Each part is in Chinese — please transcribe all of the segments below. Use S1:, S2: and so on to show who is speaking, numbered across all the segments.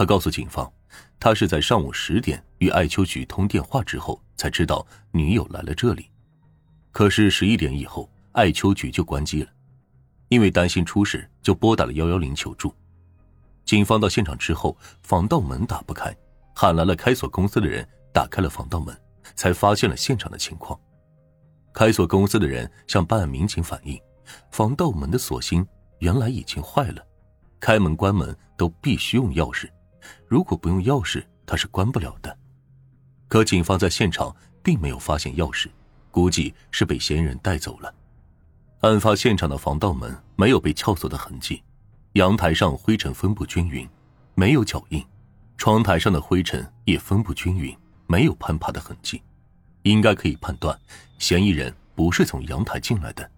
S1: 他告诉警方，他是在上午十点与艾秋菊通电话之后才知道女友来了这里。可是十一点以后，艾秋菊就关机了，因为担心出事，就拨打了幺幺零求助。警方到现场之后，防盗门打不开，喊来了开锁公司的人，打开了防盗门，才发现了现场的情况。开锁公司的人向办案民警反映，防盗门的锁芯原来已经坏了，开门关门都必须用钥匙，如果不用钥匙，他是关不了的。可警方在现场并没有发现钥匙，估计是被嫌疑人带走了。案发现场的防盗门没有被撬锁的痕迹，阳台上灰尘分布均匀，没有脚印，窗台上的灰尘也分布均匀，没有攀爬的痕迹。应该可以判断，嫌疑人不是从阳台进来的，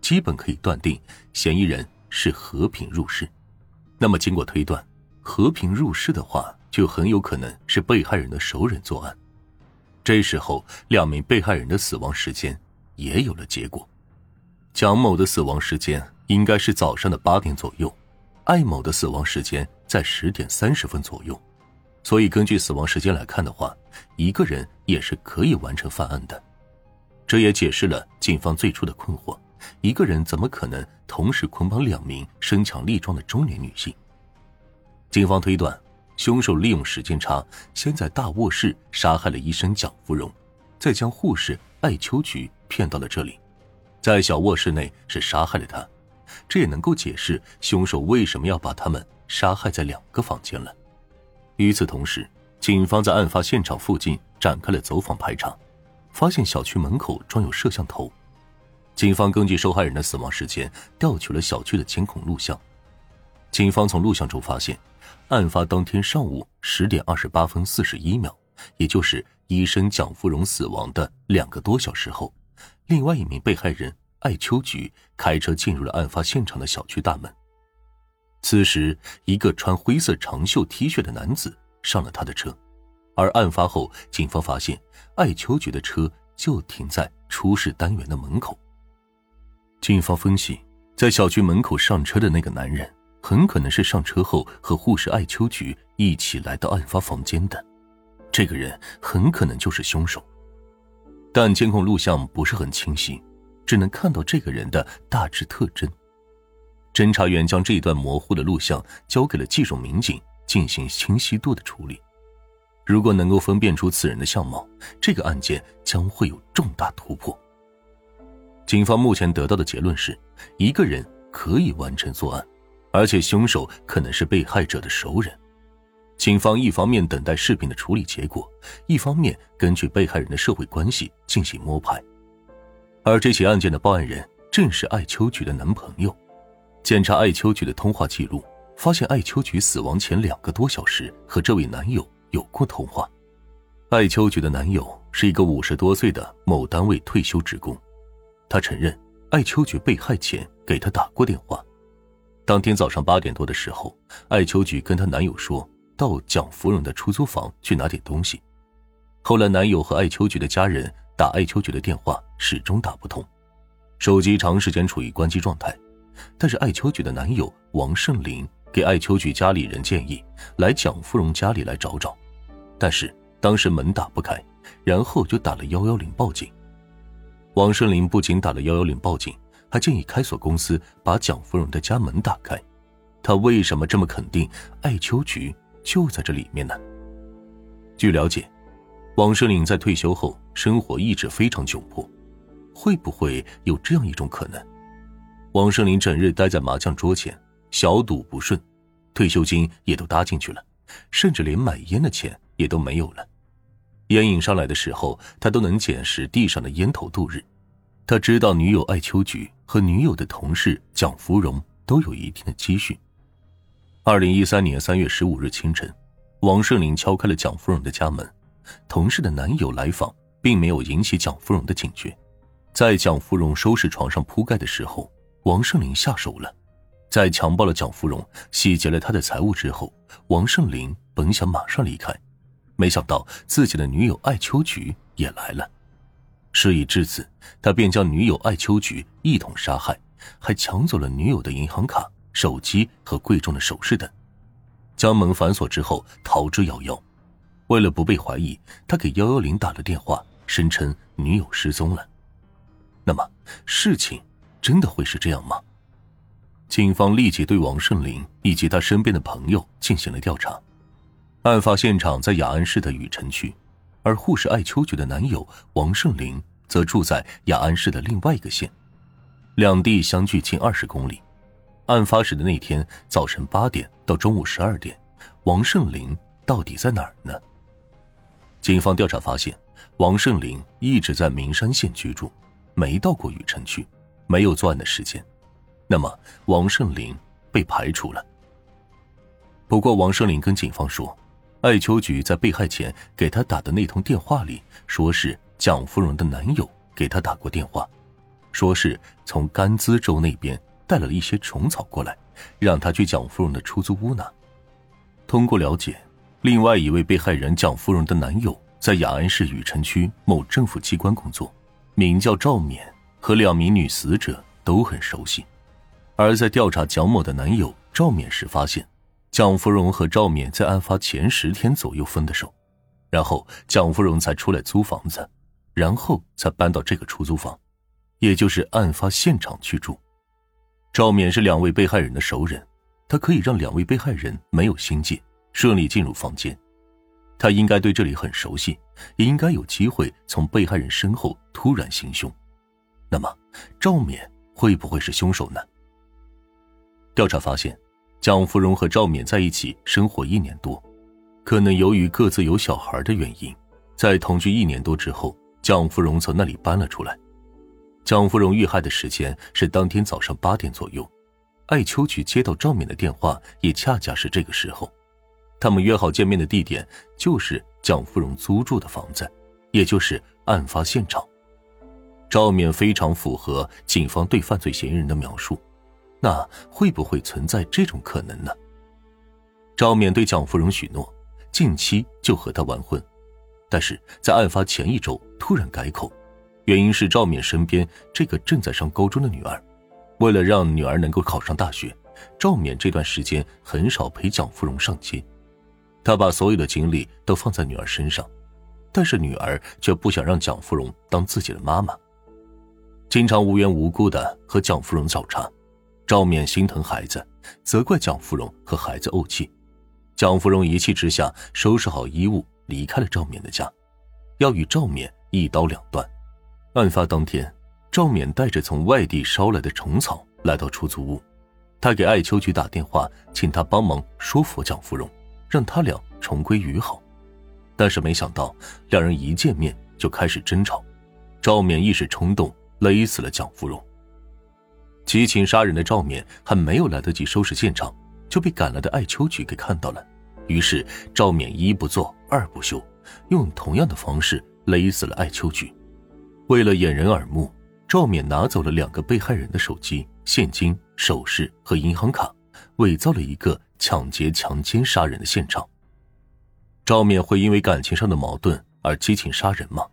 S1: 基本可以断定嫌疑人是和平入室。那么，经过推断，和平入室的话，就很有可能是被害人的熟人作案。这时候，两名被害人的死亡时间也有了结果。蒋某的死亡时间应该是早上的八点左右，艾某的死亡时间在十点三十分左右。所以，根据死亡时间来看的话，一个人也是可以完成犯案的。这也解释了警方最初的困惑：一个人怎么可能同时捆绑两名身强力壮的中年女性？警方推断，凶手利用时间差，先在大卧室杀害了医生蒋芙蓉，再将护士艾秋菊骗到了这里，在小卧室内是杀害了她。这也能够解释凶手为什么要把他们杀害在两个房间了。与此同时，警方在案发现场附近展开了走访排查，发现小区门口装有摄像头。警方根据受害人的死亡时间调取了小区的监控录像。警方从录像中发现，案发当天上午十点二十八分四十一秒，也就是医生蒋芙蓉死亡的两个多小时后，另外一名被害人艾秋菊开车进入了案发现场的小区大门。此时，一个穿灰色长袖 T 恤的男子上了他的车，而案发后，警方发现艾秋菊的车就停在出事单元的门口。警方分析，在小区门口上车的那个男人，很可能是上车后和护士艾秋菊一起来到案发房间的，这个人很可能就是凶手。但监控录像不是很清晰，只能看到这个人的大致特征。侦查员将这一段模糊的录像交给了技术民警进行清晰度的处理。如果能够分辨出此人的相貌，这个案件将会有重大突破。警方目前得到的结论是，一个人可以完成作案，而且凶手可能是被害者的熟人。警方一方面等待视频的处理结果，一方面根据被害人的社会关系进行摸排。而这起案件的报案人正是艾秋菊的男朋友。检查艾秋菊的通话记录，发现艾秋菊死亡前两个多小时和这位男友有过通话。艾秋菊的男友是一个五十多岁的某单位退休职工，他承认艾秋菊被害前给他打过电话。当天早上八点多的时候，艾秋菊跟她男友说到蒋芙蓉的出租房去拿点东西。后来，男友和艾秋菊的家人打艾秋菊的电话始终打不通，手机长时间处于关机状态。但是艾秋菊的男友王胜林给艾秋菊家里人建议来蒋芙蓉家里来找找，但是当时门打不开，然后就打了幺幺零报警。王胜林不仅打了幺幺零报警，还建议开锁公司把蒋芙蓉的家门打开。他为什么这么肯定艾秋菊就在这里面呢？据了解，王胜林在退休后生活一直非常窘迫，会不会有这样一种可能？王胜林整日待在麻将桌前，小赌不顺，退休金也都搭进去了，甚至连买烟的钱也都没有了。烟瘾上来的时候，他都能捡拾地上的烟头度日。他知道女友艾秋菊和女友的同事蒋芙蓉都有一定的积蓄。二零一三年三月十五日清晨，王胜林敲开了蒋芙蓉的家门，同事的男友来访，并没有引起蒋芙蓉的警觉。在蒋芙蓉收拾床上铺盖的时候。王胜林下手了，在强暴了蒋芙蓉、洗劫了他的财物之后，王胜林本想马上离开，没想到自己的女友艾秋菊也来了。事已至此，他便将女友艾秋菊一同杀害，还抢走了女友的银行卡、手机和贵重的首饰等。将门反锁之后逃之夭夭。为了不被怀疑，他给幺幺零打了电话，声称女友失踪了。那么，事情真的会是这样吗？警方立即对王胜林以及他身边的朋友进行了调查。案发现场在雅安市的雨城区，而护士艾秋菊的男友王胜林则住在雅安市的另外一个县，两地相距近二十公里。案发时的那天早晨八点到中午十二点，王胜林到底在哪儿呢？警方调查发现，王胜林一直在名山县居住，没到过雨城区，没有作案的时间。那么，王胜林被排除了。不过，王胜林跟警方说，艾秋菊在被害前给他打的那通电话里，说是蒋芙蓉的男友给她打过电话，说是从甘孜州那边带了一些虫草过来，让她去蒋芙蓉的出租屋拿。通过了解，另外一位被害人蒋芙蓉的男友在雅安市雨城区某政府机关工作，名叫赵冕，和两名女死者都很熟悉。而在调查蒋某的男友赵冕时，发现蒋芙蓉和赵冕在案发前十天左右分的手，然后蒋芙蓉才出来租房子，然后才搬到这个出租房，也就是案发现场去住。赵冕是两位被害人的熟人，他可以让两位被害人没有心结，顺利进入房间。他应该对这里很熟悉，也应该有机会从被害人身后突然行凶。那么，赵冕会不会是凶手呢？调查发现，蒋芙蓉和赵冕在一起生活一年多，可能由于各自有小孩的原因，在同居一年多之后，蒋芙蓉从那里搬了出来。蒋芙蓉遇害的时间是当天早上八点左右，艾秋菊接到赵冕的电话也恰恰是这个时候，他们约好见面的地点就是蒋芙蓉租住的房子，也就是案发现场。赵冕非常符合警方对犯罪嫌疑人的描述。那会不会存在这种可能呢？赵冕对蒋芙蓉许诺，近期就和她完婚，但是在案发前一周突然改口，原因是赵冕身边这个正在上高中的女儿，为了让女儿能够考上大学，赵冕这段时间很少陪蒋芙蓉上街，他把所有的精力都放在女儿身上，但是女儿却不想让蒋芙蓉当自己的妈妈，经常无缘无故的和蒋芙蓉找茬。赵冕心疼孩子，责怪蒋芙蓉和孩子怄气。蒋芙蓉一气之下收拾好衣物离开了赵冕的家，要与赵冕一刀两断。案发当天，赵冕带着从外地捎来的虫草来到出租屋，他给艾秋菊打电话，请他帮忙说服蒋芙蓉，让他俩重归于好。但是没想到，两人一见面就开始争吵，赵冕一时冲动勒死了蒋芙蓉。激情杀人的赵冕还没有来得及收拾现场，就被赶来的艾秋菊给看到了。于是赵冕一不做二不休，用同样的方式勒死了艾秋菊。为了掩人耳目，赵冕拿走了两个被害人的手机、现金、首饰和银行卡，伪造了一个抢劫、强奸、杀人的现场。赵冕会因为感情上的矛盾而激情杀人吗？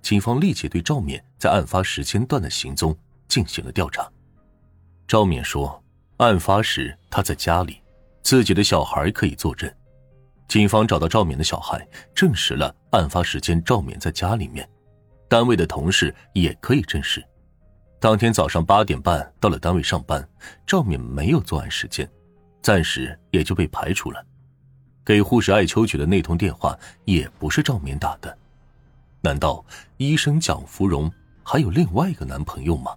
S1: 警方立即对赵冕在案发时间段的行踪进行了调查。赵冕说，案发时他在家里，自己的小孩可以作证。警方找到赵冕的小孩，证实了案发时间赵冕在家里面。单位的同事也可以证实，当天早上八点半到了单位上班，赵冕没有作案时间，暂时也就被排除了。给护士艾秋菊的那通电话也不是赵冕打的，难道医生蒋芙蓉还有另外一个男朋友吗？